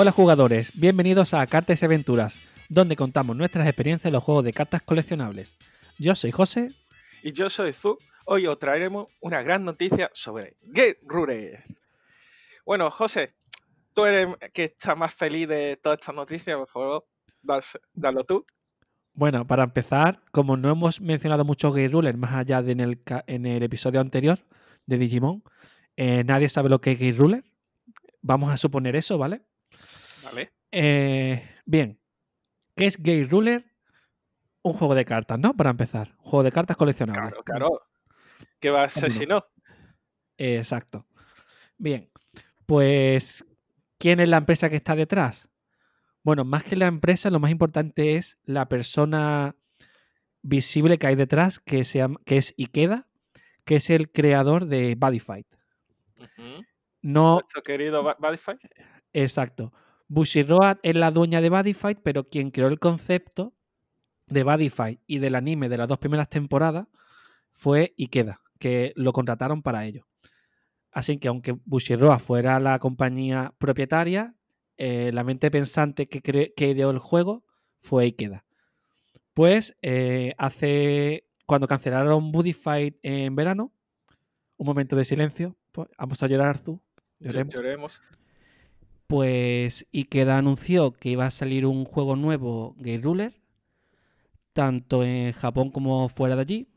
Hola jugadores, bienvenidos a Cartas y Aventuras, donde contamos nuestras experiencias en los juegos de cartas coleccionables. Yo soy José. Y yo soy Zu. Hoy os traeremos una gran noticia sobre Get Rure. Bueno, José, tú eres que está más feliz de toda esta noticia, por favor, dalo tú. Bueno, para empezar, como no hemos mencionado mucho Game Ruler más allá de en el, en el episodio anterior de Digimon, eh, nadie sabe lo que es Game Ruler. Vamos a suponer eso, ¿vale? Vale. Eh, bien, ¿qué es Game Ruler? Un juego de cartas, ¿no? Para empezar, un juego de cartas coleccionables. Claro, claro. ¿Qué va a ser si no? Exacto. Bien, pues, ¿quién es la empresa que está detrás? Bueno, más que la empresa, lo más importante es la persona visible que hay detrás, que, que es Ikeda, que es el creador de Bodyfight. No. Nuestro querido Bodyfight. Exacto. Bushiroad es la dueña de Bodyfight, pero quien creó el concepto de Bodyfight y del anime de las dos primeras temporadas fue Ikeda, que lo contrataron para ello. Así que aunque Bushiroad fuera la compañía propietaria, eh, la mente pensante que, que, ideó el juego fue Ikeda. Pues eh, hace. Cuando cancelaron Buddy Fight en verano, un momento de silencio. Pues, vamos a llorar, Arzu. Lloremos. Pues Ikeda anunció que iba a salir un juego nuevo, Game Ruler, tanto en Japón como fuera de allí.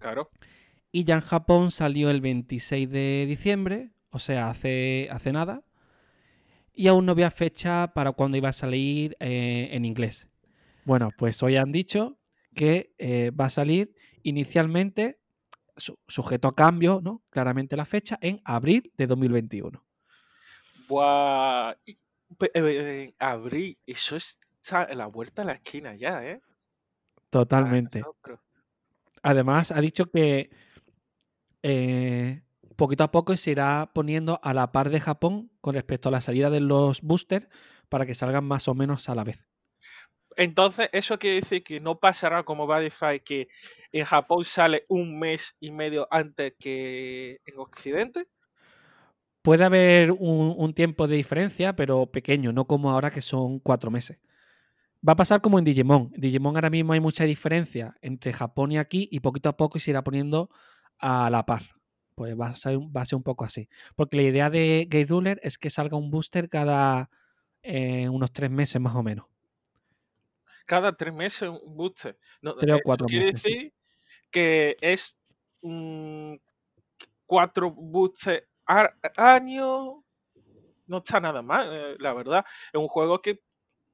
Claro. Y ya en Japón salió el 26 de diciembre, o sea, hace, hace nada y aún no había fecha para cuando iba a salir eh, en inglés. Bueno, pues hoy han dicho que eh, va a salir inicialmente, sujeto a cambio, ¿no? Claramente la fecha, en abril de 2021. Buah. Eh, abril, eso está a la vuelta a la esquina ya, ¿eh? Totalmente. Además, ha dicho que poquito a poco se irá poniendo a la par de Japón con respecto a la salida de los boosters para que salgan más o menos a la vez. Entonces, ¿eso quiere decir que no pasará como Badify que en Japón sale un mes y medio antes que en Occidente? Puede haber un, tiempo de diferencia, pero pequeño, no como ahora que son cuatro meses. Va a pasar como en Digimon. En Digimon ahora mismo hay mucha diferencia entre Japón y aquí y poquito a poco se irá poniendo a la par pues va a, ser, va a ser un poco así. Porque la idea de Gate Ruler es que salga un booster cada eh, unos tres meses más o menos. Cada tres meses un booster. tres o eh, cuatro quiere meses. decir que es cuatro boosters año. No está nada mal, eh, la verdad. Es un juego que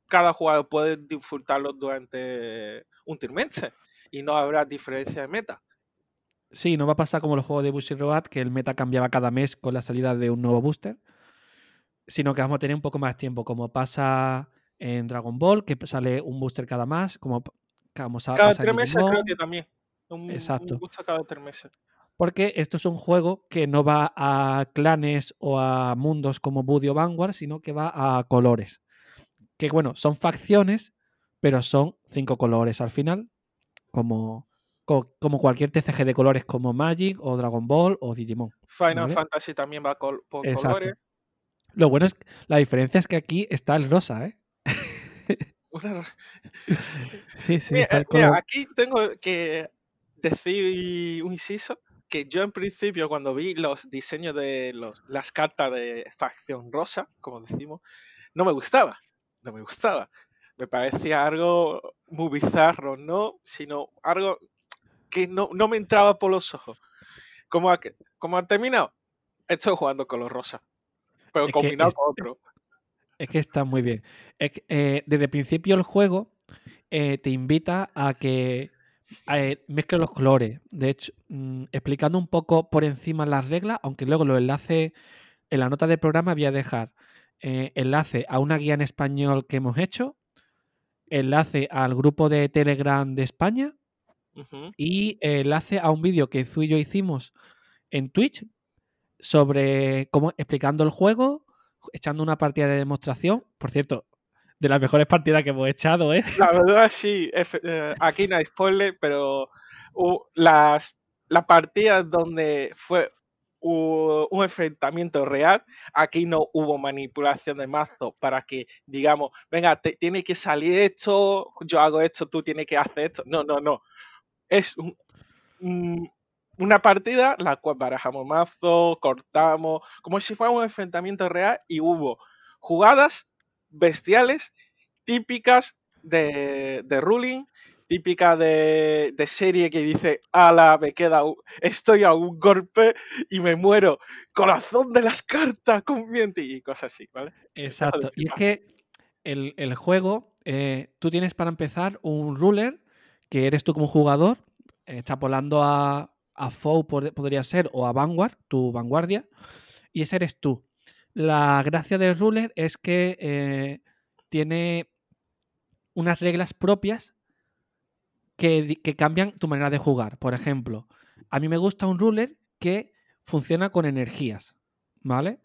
cada jugador puede disfrutarlo durante un trimestre y no habrá diferencia de meta. Sí, no va a pasar como los juegos de Bushy Road, que el meta cambiaba cada mes con la salida de un nuevo booster, sino que vamos a tener un poco más tiempo, como pasa en Dragon Ball, que sale un booster cada más, como vamos a Cada tres meses creo que también. Exacto. Un booster cada tres meses. Porque esto es un juego que no va a clanes o a mundos como Buddy o Vanguard, sino que va a colores. Que bueno, son facciones, pero son cinco colores al final, como como cualquier TCG de colores como Magic o Dragon Ball o Digimon. Final Fantasy también va por colores. Lo bueno es que la diferencia es que aquí está el rosa, ¿eh? sí, sí. Mira, aquí tengo que decir un inciso que yo en principio cuando vi los diseños de los, las cartas de facción rosa, como decimos, no me gustaba. No me gustaba. Me parecía algo muy bizarro, no, sino algo que no, me entraba por los ojos. Como, ha, como han terminado, estoy jugando con los rosas, pero combinado con otro. Es que está muy bien. Eh, desde el principio el juego eh, te invita a que eh, mezcle los colores. De hecho, mm, explicando un poco por encima las reglas, aunque luego los enlaces en la nota del programa voy a dejar enlace a una guía en español que hemos hecho, enlace al grupo de Telegram de España y enlace a un vídeo que Zu y yo hicimos en Twitch sobre cómo explicando el juego, echando una partida de demostración. Por cierto, de las mejores partidas que hemos echado, ¿eh? La verdad, sí. Eh, aquí no hay spoiler, pero las, partidas donde fue un enfrentamiento real. Aquí no hubo manipulación de mazo para que, digamos, venga, te- tiene que salir esto, yo hago esto, tú tienes que hacer esto. No, no, no. Es un- un- una partida la cual barajamos mazo, cortamos, como si fuera un enfrentamiento real y hubo jugadas bestiales típicas de, de ruling, típica de, de serie que dice, ala, me queda, un- estoy a un golpe y me muero, corazón de las cartas, conviente y cosas así, ¿vale? Exacto. Y es que el, el juego, eh, tú tienes para empezar un ruler, que eres tú como jugador, extrapolando a, a Foe pod- podría ser, o a Vanguard, tu vanguardia, y ese eres tú. La gracia del ruler es que eh, tiene unas reglas propias que, cambian tu manera de jugar. Por ejemplo, a mí me gusta un ruler que funciona con energías, ¿vale?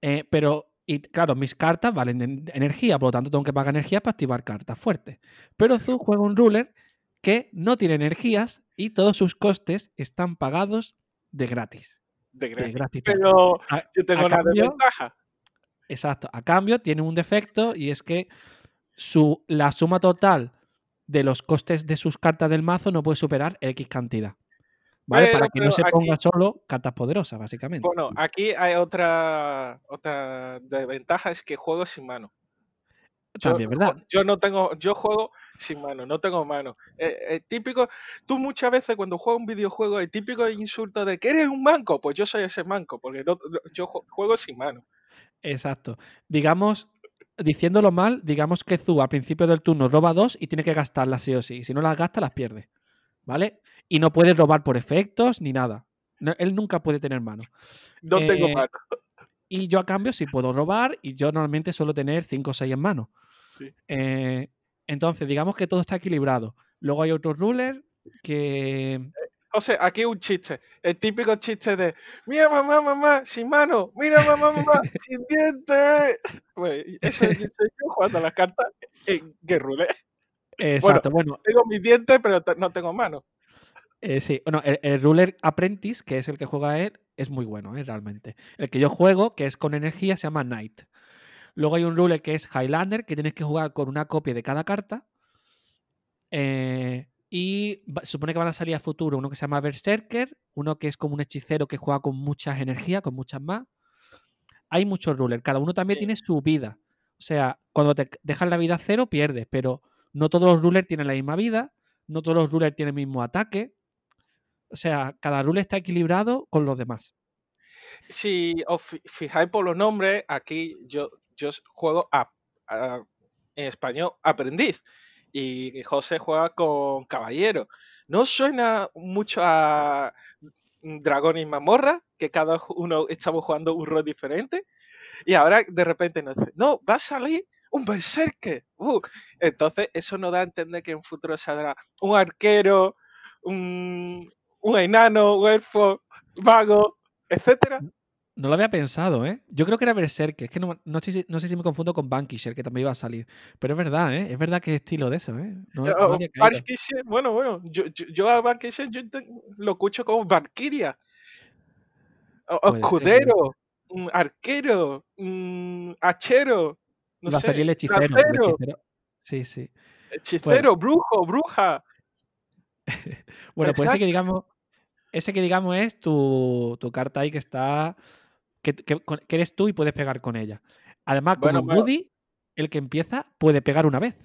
Eh, pero, y claro, mis cartas valen de energía, por lo tanto tengo que pagar energía para activar cartas fuertes. Pero Zu juega un ruler que no tiene energías y todos sus costes están pagados de gratis. De gratis. Pero A- yo tengo una cambio- desventaja. Exacto. A cambio, tiene un defecto y es que su, la suma total de los costes de sus cartas del mazo no puede superar X cantidad. ¿Vale? Pero- Para que no se aquí- ponga solo cartas poderosas, básicamente. Bueno, aquí hay otra, otra desventaja, es que juego sin mano. Yo, También, ¿verdad? yo no tengo, yo juego sin mano, no tengo mano. Eh, eh, típico, tú muchas veces cuando juegas un videojuego, el típico insulto de que eres un manco, pues yo soy ese manco, porque no- yo ju- juego sin mano. Exacto. Digamos, diciéndolo mal, digamos que Zu al principio del turno roba dos y tiene que gastarlas sí o sí. Si no las gasta, las pierde. ¿Vale? Y no puede robar por efectos ni nada. No- él nunca puede tener mano. No tengo Eh, mano. Y yo a cambio sí puedo robar y yo normalmente suelo tener 5 o 6 en mano. Sí. Eh, entonces, digamos que todo está equilibrado. Luego hay otro ruler que... O sea, aquí un chiste, el típico chiste de, mira mamá, mamá, sin mano, mira mamá, mamá, sin dientes. Pues eso es yo jugando las cartas en Guerrule. Exacto, bueno, Tengo mis dientes, pero no tengo mano. Eh, sí, bueno, el, el Ruler Apprentice, que es el que juega él, es muy bueno, ¿eh? realmente. El que yo juego, que es con energía, se llama Knight. Luego hay un Ruler que es Highlander, que tienes que jugar con una copia de cada carta. Eh, y va- supone que van a salir a futuro uno que se llama Berserker, uno que es como un hechicero que juega con muchas energías, con muchas más. Hay muchos rulers, cada uno también Sí. tiene su vida. O sea, cuando te dejas la vida cero, pierdes, pero no todos los rulers tienen la misma vida, no todos los rulers tienen el mismo ataque. O sea, cada ruler está equilibrado con los demás. Si os fi- fijáis por los nombres, aquí yo, yo juego a, a- en español aprendiz y José juega con caballero. ¿No suena mucho a Dragón y Mamorra? Que cada uno estamos jugando un rol diferente. Y ahora de repente nos dice, no, va a salir un berserker. Uh, entonces eso nos da a entender que en futuro saldrá un arquero, un, un enano, un elfo, mago, etcétera. No lo había pensado, ¿eh? Yo creo que era Berserker. Es que no, no, sé si, no sé si me confundo con Bankisher, que también iba a salir. Pero es verdad, ¿eh? Es verdad que es estilo de eso, ¿eh? No, no Oh. Bankisher, bueno, bueno, yo, yo, yo a Bankisher yo lo escucho como Valkyria, o- Puede ser, escudero, un arquero, un hachero, no Iba a salir el hechicero. El lancero, hechicero. Sí, sí. hechicero, brujo, bruja. Bueno, pues ese que digamos, ese que digamos es tu, tu carta ahí que está. Que, que- con- que eres tú y puedes pegar con ella. Además, como Bueno, en pero- Woody, el que empieza puede pegar una vez.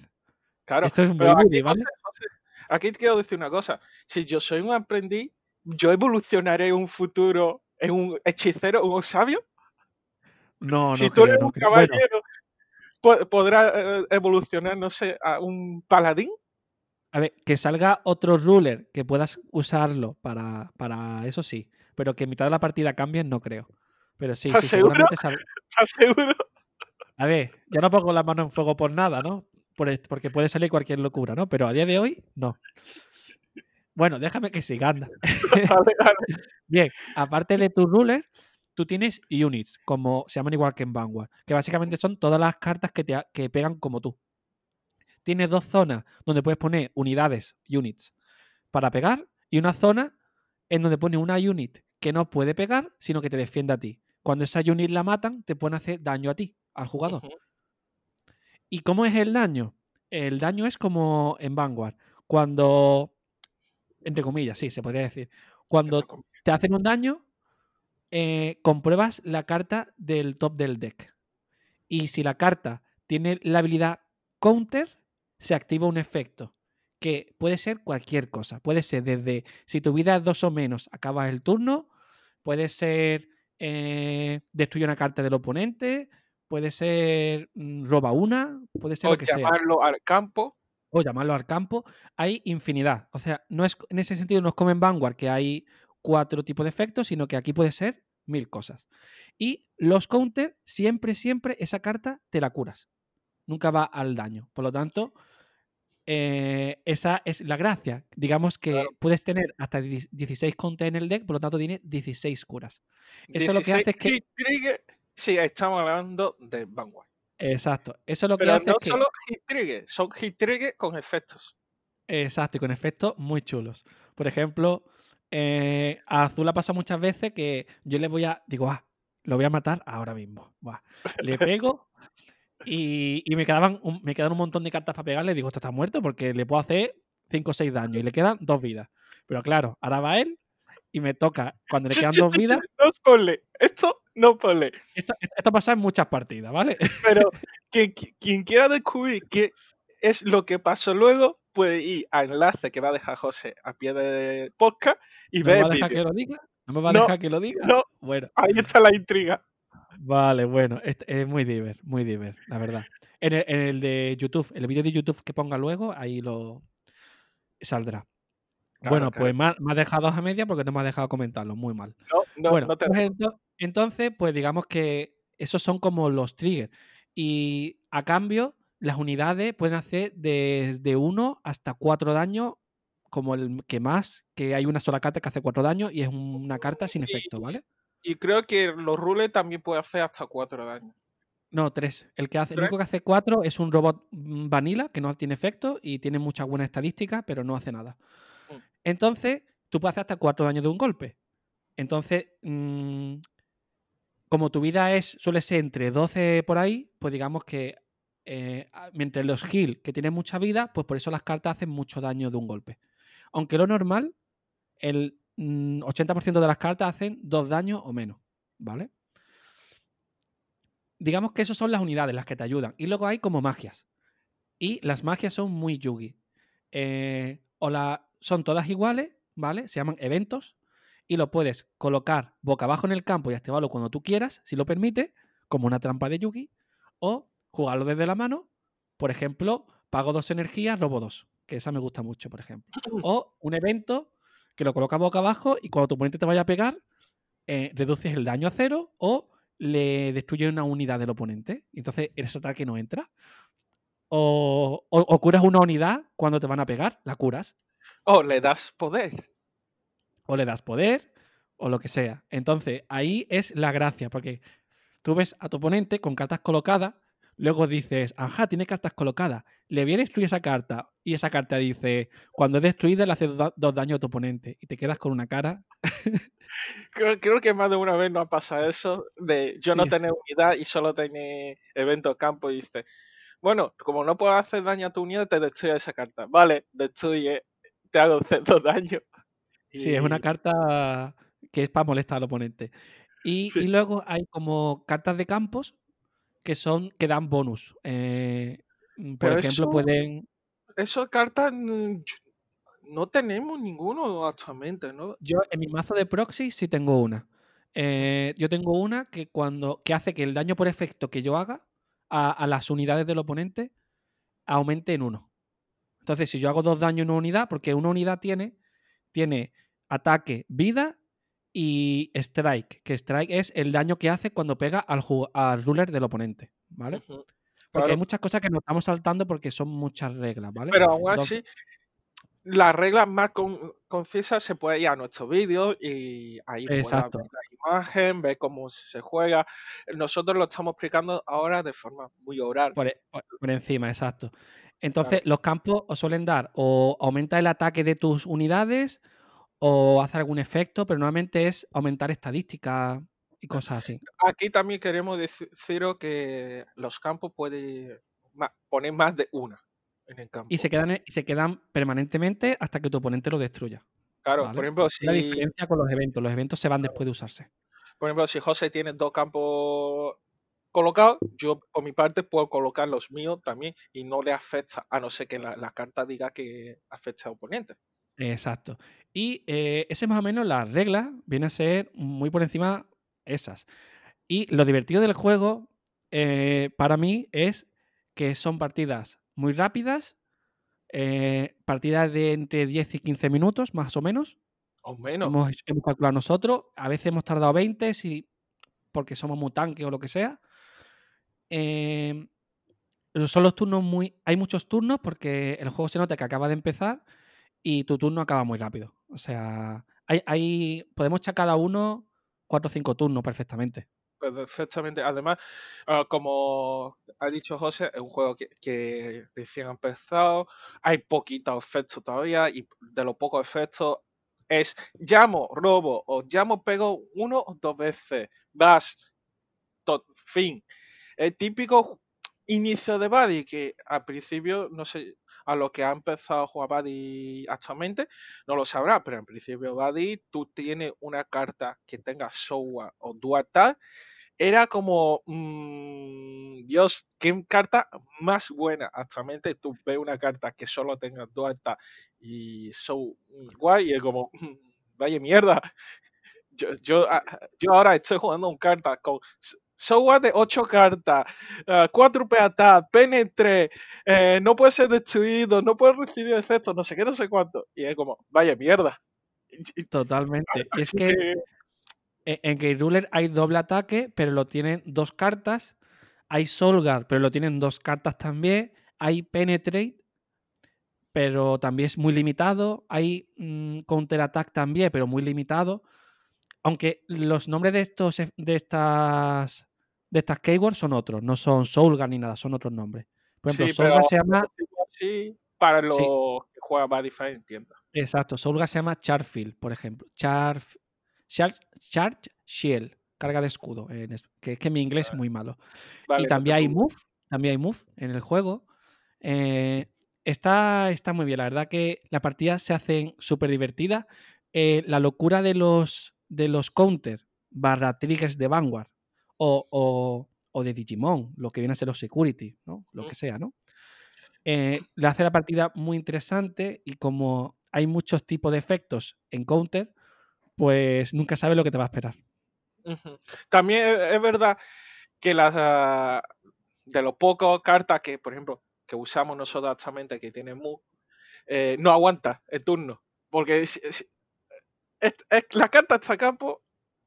Claro, Esto es muy pero aquí, Woody, ¿vale? José, José, aquí quiero decir una cosa. Si yo soy un aprendiz, yo evolucionaré en un futuro en un hechicero, un sabio. No, no si tú creo, eres un. Bueno, caballero, po- podrá eh, evolucionar, no sé, a un paladín. a ver, que salga otro ruler que puedas usarlo para, para eso sí. Pero que en mitad de la partida cambien, no creo. Pero sí, ¿Estás sí, seguro? sal- ¿Estás seguro? A ver, ya no pongo la mano en fuego por nada, ¿no? Por est- porque puede salir cualquier locura, ¿no? Pero a día de hoy, no. Bueno, déjame que siga, anda. Vale, vale. Bien, aparte de tu ruler, tú tienes units, como se llaman igual que en Vanguard, que básicamente son todas las cartas que, te, ha- que pegan como tú. Tienes dos zonas donde puedes poner unidades, units, para pegar, y una zona en donde pones una unit que no puede pegar, sino que te defiende a ti. Cuando esa unit la matan, te pueden hacer daño a ti, al jugador. ¿Y cómo es el daño? El daño es como en Vanguard. Cuando, entre comillas, sí, se podría decir. Cuando te hacen un daño, eh, compruebas la carta del top del deck. Y si la carta tiene la habilidad counter, se activa un efecto. Que puede ser cualquier cosa. Puede ser desde si tu vida es dos o menos, acabas el turno. Puede ser eh, destruye una carta del oponente. Puede ser mm, roba una. Puede ser O lo que sea llamarlo al campo. o llamarlo al campo, hay infinidad. O sea, no es, en ese sentido no es como en Vanguard, que hay cuatro tipos de efectos, sino que aquí puede ser mil cosas. Y los counter, siempre, siempre esa carta te la curas. Nunca va al daño. Por lo tanto, eh, esa es la gracia. Digamos que Claro. puedes tener hasta 10 16 counter en el deck, por lo tanto tiene 16 curas. Eso lo que 16 hace es que... trigger. Sí, estamos hablando de Vanguard. Exacto. Eso lo que hace no es que... solo hit trigger, son hit trigger con efectos. Exacto, y con efectos muy chulos. Por ejemplo, eh, a Azul ha pasado muchas veces que yo le voy a. Digo, ah, lo voy a matar ahora mismo. Buah. Le pego y, y me, quedaban un, me quedan un montón de cartas para pegarle. Digo, esto está muerto porque le puedo hacer 5 o 6 daños y le quedan dos vidas. Pero claro, ahora va él y me toca, cuando le quedan dos vidas. No spoiler. Esto no spoiler. Esto, esto pasa en muchas partidas, ¿vale? Pero quien, qui- quien quiera descubrir qué es lo que pasó luego, puede ir al enlace que va a dejar José a pie de podcast y ¿No ver me va a dejar que lo diga? ¿No me va a No, dejar que lo diga? no. Bueno. Ahí está la intriga. Vale, bueno, es, es muy diver, muy diver, la verdad. En el, en el de YouTube, el vídeo de YouTube que ponga luego, ahí lo saldrá. Claro, bueno, claro. pues me ha, me ha dejado a media porque no me ha dejado comentarlo, muy mal. No, no, bueno, no te pues ento- entonces, pues digamos que esos son como los triggers. Y a cambio, las unidades pueden hacer desde 1 hasta 4 daños, como el que más, que hay una sola carta que hace 4 daños y es una carta sin efecto, ¿vale? Y creo que los rules también puede hacer hasta 4 daños. No, tres. El que hace, el ¿Tres? único que hace cuatro es un robot mm, vanilla que no tiene efecto y tiene muchas buenas estadísticas, pero no hace nada. Mm. Entonces, tú puedes hacer hasta cuatro daños de un golpe. Entonces, mm, como tu vida es, suele ser entre 12 por ahí, pues digamos que eh, mientras los heal, que tienen mucha vida, pues por eso las cartas hacen mucho daño de un golpe. Aunque lo normal, el 80% de las cartas hacen dos daños o menos, ¿vale? digamos que esas son las unidades, las que te ayudan. Y luego hay como magias. Y las magias son muy yugi. Eh, o la, son todas iguales, ¿vale? Se llaman eventos. Y lo puedes colocar boca abajo en el campo y activarlo cuando tú quieras, si lo permite, como una trampa de yugi. O jugarlo desde la mano. Por ejemplo, pago dos energías, robo dos. Que esa me gusta mucho, por ejemplo. O un evento que lo colocas boca abajo y cuando tu oponente te vaya a pegar, eh, reduces el daño a cero o le destruyes una unidad del oponente. Entonces ese ataque no entra. O, o- o curas una unidad cuando te van a pegar, la curas. O le das poder. O le das poder, o lo que sea. Entonces ahí es la gracia, porque tú ves a tu oponente con cartas colocadas, luego dices, ajá, tiene cartas colocadas, le voy a destruir esa carta, y esa carta dice, cuando es destruida le hace dos, dos daños a tu oponente, y te quedas con una cara. Creo, creo que más de una vez nos ha pasado eso de yo no tener unidad y solo tener evento campo y dice, bueno, como no puedo hacer daño a tu unidad, te destruye esa carta. Vale, destruye, te hago cero daño. Sí, es una carta que es para molestar al oponente. Y, Sí. y luego hay como cartas de campos que son que dan bonus. Eh, mm, por Pero ejemplo, eso- pueden. Esas cartas mm, no tenemos ninguno actualmente, ¿no? Yo en mi mazo de proxy sí tengo una. Eh, yo tengo una que cuando. que hace que el daño por efecto que yo haga a, a las unidades del oponente aumente en uno. Entonces, si yo hago dos daños en una unidad, porque una unidad tiene, tiene ataque, vida y strike, que strike es el daño que hace cuando pega al, al ruler del oponente, ¿vale? Porque hay muchas cosas que nos estamos saltando porque son muchas reglas, ¿vale? Pero aún así, las reglas más con- concisas se puede ir a nuestro vídeo y ahí Exacto. ver la imagen, ver cómo se juega. Nosotros lo estamos explicando ahora de forma muy oral. Por, e- por- por encima, exacto. Entonces, los campos os suelen dar o aumenta el ataque de tus unidades, o hace algún efecto, pero normalmente es aumentar estadísticas y cosas así. Aquí también queremos deciros que los campos pueden poner más de una en el campo. Y se quedan, y se quedan permanentemente hasta que tu oponente lo destruya. Claro, por ejemplo, si... La diferencia con los eventos. Los eventos se van después de usarse. Por ejemplo, si José tiene dos campos colocados, yo por mi parte puedo colocar los míos también y no le afecta, a no ser que la, carta diga que afecta al oponente. Exacto. Y eh, ese más o menos la regla viene a ser muy por encima esas. Y lo divertido del juego, eh, para mí, es que son partidas muy rápidas, eh, partidas de entre 10 y 15 minutos, más o menos. O menos. Hemos, calculado nosotros. A veces hemos tardado 20 si, porque somos muy tanques o lo que sea. Em, son los turnos muy. Hay muchos turnos porque el juego se nota que acaba de empezar y tu turno acaba muy rápido. O sea, hay, hay podemos echar cada uno 4 o 5 turnos perfectamente. Perfectamente. Además, ah, como ha dicho José, es un juego que, que recién ha empezado. Hay poquitos efectos todavía y de los pocos efectos es llamo, robo o llamo, pego uno o dos veces. Vas, fin. El típico inicio de Buddy que al principio, no sé, a lo que ha empezado a jugar Buddy actualmente, no lo sabrá, pero en principio Buddy, tú tienes una carta que tenga Sowa o Dual era como, mmm, Dios, qué carta más buena. Actualmente tú ves una carta que solo tenga Dual y So igual y es como, mm, vaya mierda. Yo, yo, ah, yo ahora estoy jugando un carta con Software de 8 cartas, 4 uh, penetre, eh, no puede ser destruido, no puede recibir efectos, no sé qué, no sé cuánto. Y es como, vaya mierda. Totalmente. es que e, en Gate Ruler hay doble ataque, pero lo tienen dos cartas. Hay Solgar, pero lo tienen dos cartas también. Hay Penetrate, pero también es muy limitado. Hay mm, Counter Attack también, pero muy limitado. Aunque los nombres de estos de estas de estas keywords son otros, no son Soulgar ni nada, son otros nombres. Por ejemplo, Soulgar se llama. para los que juegan Badify, entiendo. Exacto, Soulgar se llama Charfield, por ejemplo. Char, Charge Shield, carga de escudo, que es que mi inglés es muy malo. y también hay Move, también hay Move en el juego. Eh, está, está muy bien, la verdad que las partidas se hacen súper divertidas. Eh, la locura de los, de los counter barra triggers de Vanguard o, de Digimon, lo que viene a ser los security, ¿no? Lo que sea, ¿no? Eh, le hace la partida muy interesante y como hay muchos tipos de efectos en counter, pues nunca sabes lo que te va a esperar. También es verdad que las ah, de los pocos cartas que, por ejemplo, que usamos nosotros actualmente que tiene Mu, eh, no aguanta el turno. Porque la carta está a campo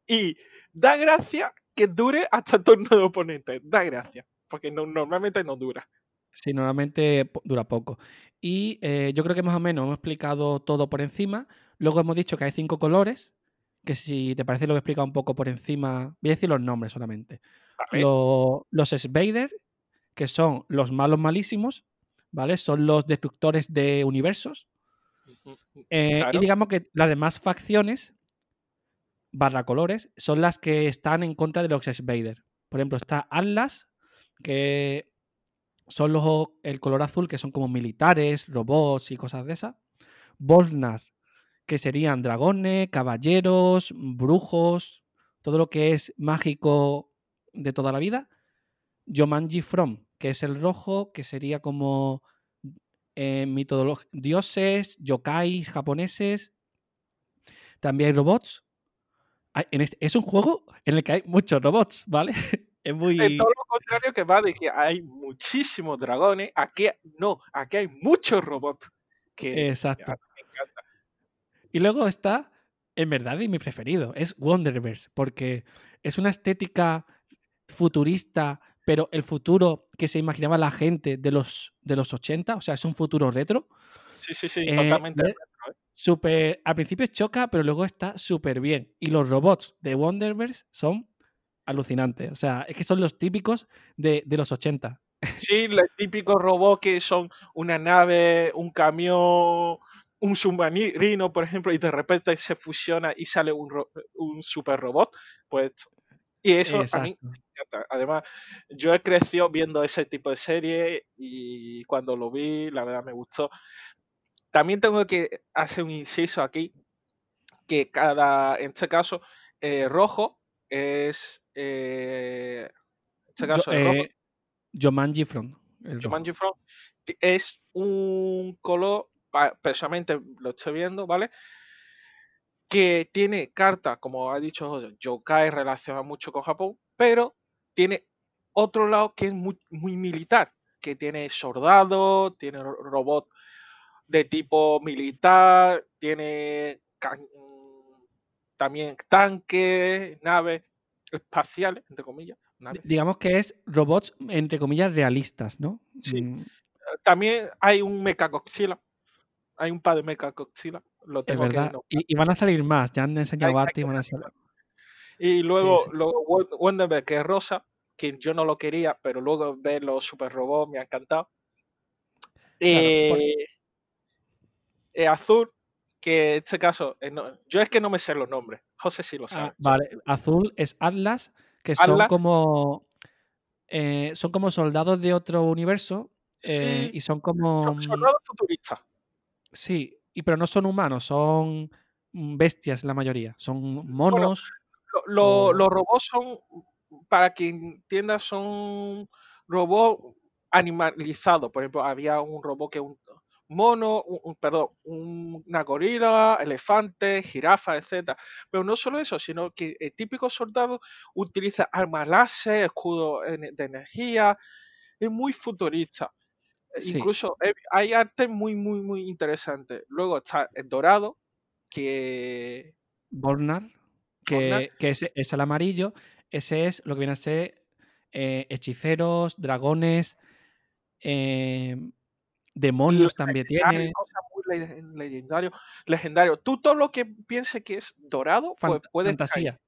y da gracia que dure hasta el turno de oponente. Da gracia. Porque normalmente no dura. Sí, normalmente dura poco. Y eh, yo creo que más o menos hemos explicado todo por encima. Luego hemos dicho que hay cinco colores, que si te parece lo voy a explicar un poco por encima. Voy a decir los nombres solamente. Los, los Svader, que son los malos malísimos, ¿vale? Son los destructores de universos. Eh, y digamos que las demás facciones, barra colores, son las que están en contra de los Svader. Por ejemplo, está Atlas, que son los, el color azul, que son como militares, robots y cosas de esas. Volnar, que serían dragones, caballeros, brujos, todo lo que es mágico de toda la vida. Yomanji From, que es el rojo, que sería como eh, dioses, yokais japoneses. También hay robots. Este, es un juego en el que hay muchos robots, ¿vale? Es muy... todo lo contrario que va de que hay muchísimos dragones, aquí no, aquí hay muchos robots. Que, Exacto. Y luego está, en verdad, y mi preferido, es Wonderverse, porque es una estética futurista, pero el futuro que se imaginaba la gente de los, de los 80, o sea, es un futuro retro. Sí, sí, sí, totalmente. Super, al principio choca, pero luego está súper bien. Y los robots de Wonderverse son alucinantes. O sea, es que son los típicos de, de los 80. Sí, los típicos robots que son una nave, un camión, un submarino, por ejemplo, y de repente se fusiona y sale un, un super robot, pues y eso a mí me encanta. Además, yo he crecido viendo ese tipo de serie y cuando lo vi, la verdad me gustó. También tengo que hacer un inciso aquí, que cada, en este caso, eh, rojo es, eh, en este caso, Yo, eh, Jumanji Front. Jumanji Front es un color, personalmente lo estoy viendo, ¿vale? que tiene cartas, como ha dicho José, yokai relaciona mucho con Japón, pero tiene otro lado que es muy, muy militar, que tiene soldados, tiene robot de tipo militar, tiene también tanques, naves espaciales, entre comillas. Digamos que es robots, entre comillas, realistas, ¿no? Sí. Mm. También hay un Mechagodzilla. Hay un par de Mechagodzilla lo tengo verdad. y, van a salir más, ya han enseñado arte y van a salir. Y luego, sí, que es rosa, que yo no lo quería, pero luego ver los super robots me ha encantado. Eh, eh, azul, que en este caso, eh, yo es que no me sé los nombres. José sí lo ah, sabe. vale, azul es Atlas, que son como son como soldados de otro universo y son como son soldados futuristas. Sí, y pero no son humanos, son mm, bestias la mayoría, son monos. Los robots son, para que entienda, son robots animalizados. Por ejemplo, había un robot que un mono, un, perdón, una gorila, elefante, jirafa, etc. Pero no solo eso, sino que el típico soldado utiliza armas láser, escudo de energía, es muy futurista. Incluso hay arte muy, muy, muy interesante. Luego está el dorado, que... Bornar, que, que es, el amarillo. Ese es lo que viene a ser eh, hechiceros, dragones, em, demonios también tiene. Cosas muy legendario, legendario. Tú todo lo que pienses que es dorado, pues puede fantasía.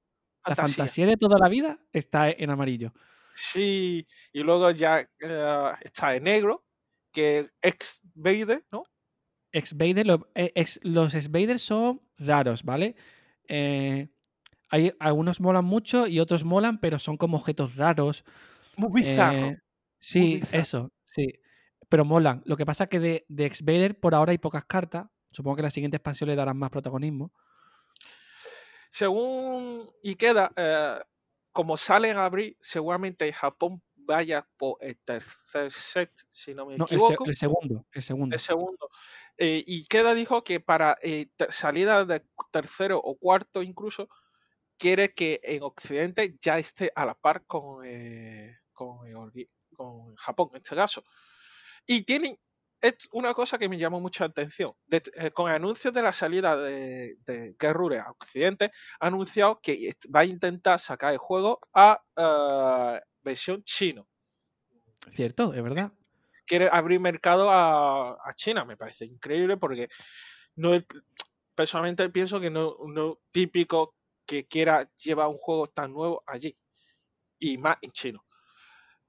La fantasía de toda la vida está en amarillo. Sí, y luego ya eh, está en negro, que ex Vader, ¿no? Ex Vader, eh, los ex Vader son raros, ¿vale? Eh, hay, algunos molan mucho y otros molan, pero son como objetos raros. Muy bizarro. Eh, sí, eso, sí. Pero molan. Lo que pasa es que de, de ex Vader por ahora hay pocas cartas. Supongo que la siguiente expansión le darán más protagonismo. Según Ikeda, eh, como sale en abril, seguramente Japón vaya por el tercer set, si no me equivoco. El, segundo, el segundo. El segundo. Eh, y Queda dijo que para eh, salida de tercero o cuarto incluso, quiere que en Occidente ya esté a la par con, eh, con, con, Japón, en este caso. Y tiene es una cosa que me llamó mucha atención. con el anuncio de la salida de, de Gerrure a Occidente, ha anunciado que va a intentar sacar el juego a versión chino. Cierto, es verdad. Quiere abrir mercado a, China, me parece increíble porque no personalmente pienso que no es típico que quiera llevar un juego tan nuevo allí y más en chino.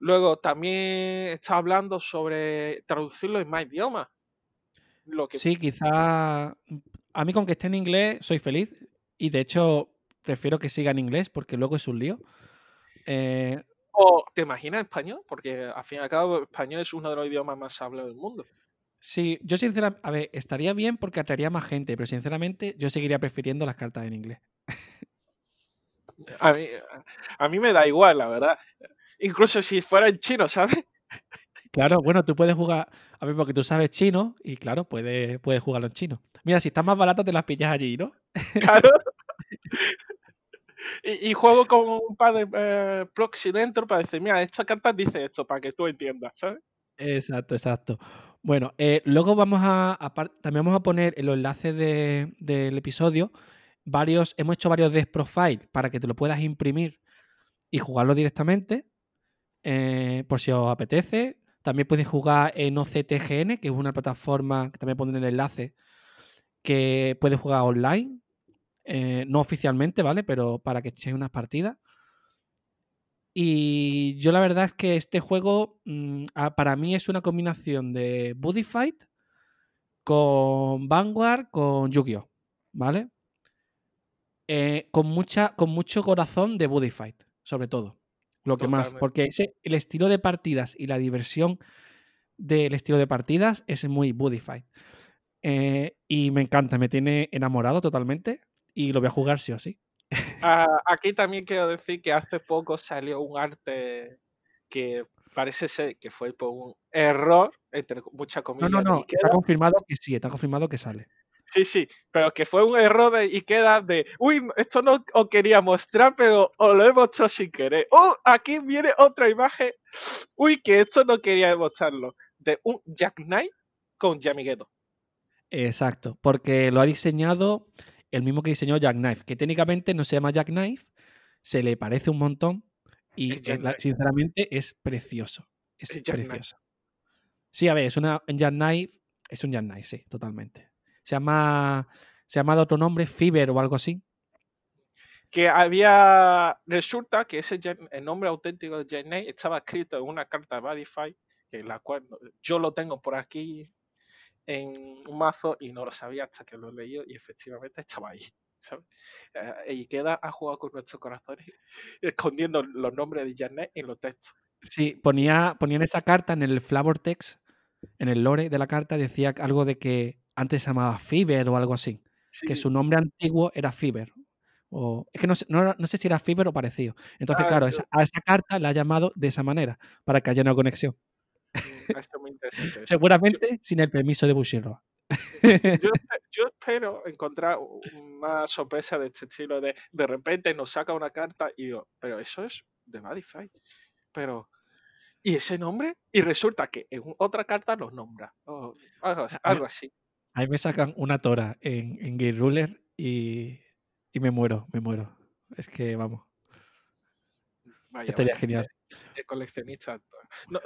Luego también está hablando sobre traducirlo en más idiomas. Lo que... Sí, quizá a mí con que esté en inglés soy feliz y de hecho prefiero que siga en inglés porque luego es un lío. Eh, ¿O te imaginas español? Porque al fin y al cabo español es uno de los idiomas más hablados del mundo. Sí, yo sinceramente, a ver, estaría bien porque atraería más gente, pero sinceramente yo seguiría prefiriendo las cartas en inglés. A mí, a mí me da igual, la verdad. Incluso si fuera en chino, ¿sabes? Claro, bueno, tú puedes jugar, a ver, porque tú sabes chino y claro, puedes, puedes jugarlo en chino. Mira, si estás más barato te las pillas allí, ¿no? Claro. Y, juego con un par de eh, proxy dentro para decir, mira, esta carta dice esto, para que tú entiendas, ¿sabes? Exacto, exacto. Bueno, eh, luego vamos a, también vamos a poner en los enlaces del episodio varios, hemos hecho varios desk profile para que te lo puedas imprimir y jugarlo directamente, eh, por si os apetece. También puedes jugar en OCTGN, que es una plataforma que también pondré el enlace, que puedes jugar online eh, no oficialmente, ¿vale? Pero para que echéis unas partidas. Y yo la verdad es que este juego mm, para mí es una combinación de Buddy Fight con Vanguard, con Yu-Gi-Oh! ¿Vale? Eh, con, mucha, con mucho corazón de Buddy Fight, sobre todo. Lo que más. Porque ese, el estilo de partidas y la diversión del estilo de partidas es muy Fight. Eh, y me encanta, me tiene enamorado totalmente. Y lo voy a jugar sí o sí. Ah, aquí también quiero decir que hace poco salió un arte que parece ser que fue por un error, entre muchas No, comillas, no, no. Ikeda. Está confirmado que sí, está confirmado que sale. Sí, sí, pero que fue un error de Ikeda de, uy, esto no os quería mostrar, pero os lo he mostrado sin querer. Oh, aquí viene otra imagen. Uy, que esto no quería mostrarlo. De un Jack Knight con Yamigeto. Exacto, porque lo ha diseñado el mismo que diseñó Jackknife, que técnicamente no se llama Jackknife, se le parece un montón y sinceramente es precioso. Es precioso. Sí, a ver, es una un Jackknife, es un Jackknife, sí, totalmente. Se llama, se llama de otro nombre, Fiber o algo así. que había resulta que ese el nombre auténtico de Knight estaba escrito en una carta de Badify que la cual yo lo tengo por aquí en un mazo y no lo sabía hasta que lo leí y efectivamente estaba ahí ¿sabes? Eh, y queda ha jugado con nuestros corazones escondiendo los nombres de Knight en los textos Sí, ponía, ponían esa carta en el flavor text, en el lore de la carta, decía algo de que antes se llamaba Fiber o algo así. que su nombre antiguo era Fiber. O, es que no sé, no, no sé si era Fiber o parecido. Entonces, Ah, claro, esa- a esa carta la ha llamado de esa manera, para que haya una conexión. mm, esto es muy interesante. Seguramente sin el permiso de Bushiroad. yo, yo espero encontrar un- más sorpresa de este estilo de de repente nos saca una carta y digo, pero eso es de Badify. Pero, ¿y ese nombre? Y resulta que en otra carta los nombra. o algo así. Ahí me sacan una tora en, en Game Ruler y, y me muero, me muero. Es que, vamos, Vaya, estaría vaya, genial. el coleccionista. No,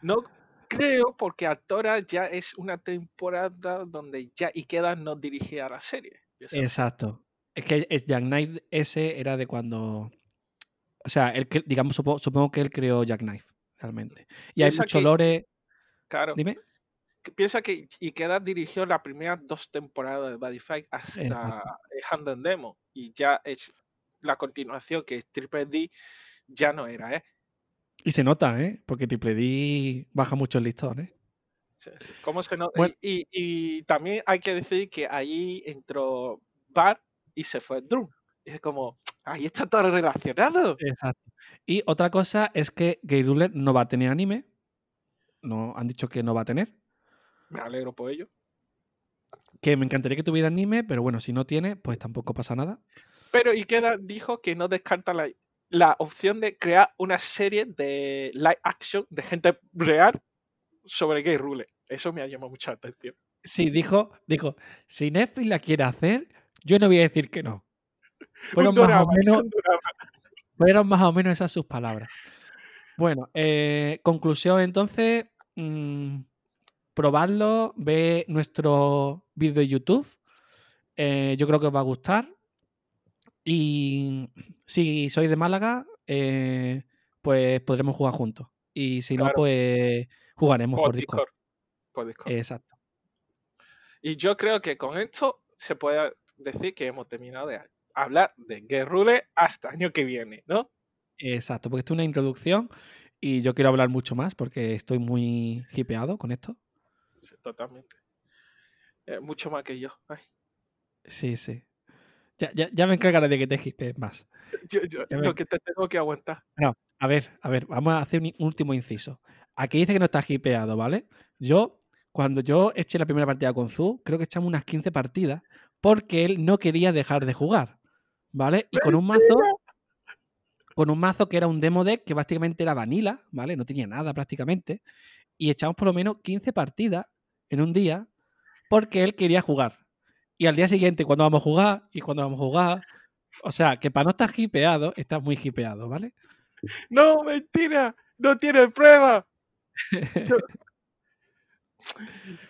no creo porque Actora ya es una temporada donde ya Ikeda no dirigía la serie. Exacto. Es que es Jack Knife ese era de cuando. O sea, él, digamos, supo- supongo que él creó Jack Knife, realmente. Y hay mucho que- lore. Claro. Dime. Piensa que Ikeda dirigió las primeras dos temporadas de Badify hasta Exacto. el Hand and Demo y ya es la continuación que es Triple D ya no era, ¿eh? Y se nota, ¿eh? Porque Triple D baja mucho el listón, ¿eh? ¿Cómo se nota? Bueno. Y, y- también hay que decir que ahí entró Bar y se fue Drum. Es como, ahí está todo relacionado. Exacto. Y otra cosa es que Gay Ruler no va a tener anime. No, han dicho que no va a tener. Me alegro por ello. Que me encantaría que tuviera anime, pero bueno, si no tiene, pues tampoco pasa nada. Pero Ikeda dijo que no descarta la, la opción de crear una serie de live action de gente real sobre Gay Rule. Eso me ha llamado mucha atención. Sí, dijo, dijo, si Netflix la quiere hacer, yo no voy a decir que no. Fueron más o menos, fueron más o menos esas sus palabras. Bueno, eh, conclusión entonces, mm, probadlo, ve nuestro vídeo de YouTube. eh, yo creo que os va a gustar. Y si sois de Málaga, eh, pues podremos jugar juntos. Y si no, pues jugaremos Por por Discord. Discord. Por Discord. Exacto. Y yo creo que con esto se puede decir que hemos terminado de hablar de Gay Rule hasta año que viene, ¿no? Exacto, porque esto es una introducción y yo quiero hablar mucho más porque estoy muy hipeado con esto. Sí, Totalmente. Eh, mucho más que yo. Ay, Sí, sí. Ya, ya, ya me encargaré de que te hipees más. yo- yo- lo que te tengo que aguantar. No, a ver, a ver, vamos a hacer un último inciso. Aquí dice que no está hipeado, ¿vale? Yo, cuando yo eché la primera partida con Zu, creo que echamos unas 15 partidas porque él no quería dejar de jugar, ¿vale? Y con un mazo, con un mazo que era un demo deck que básicamente era vanilla, ¿vale? No tenía nada prácticamente. Y echamos por lo menos 15 partidas en un día porque él quería jugar. Y al día siguiente, cuando vamos a jugar y cuando vamos a jugar. O sea, que para no estar hipeado, estás muy hipeado, ¿vale? No, mentira. No tiene prueba. Yo-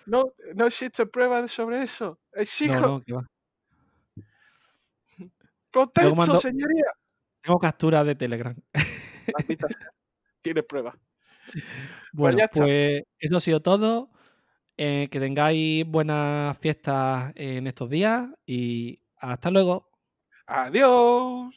No, no existe prueba sobre eso. Exijo, No, no, que va. protesto, mando- señoría. Tengo captura de Telegram. Tiene prueba. Bueno, ya está. pues eso ha sido todo. Eh, que tengáis buenas fiestas en estos días y hasta luego. Adiós.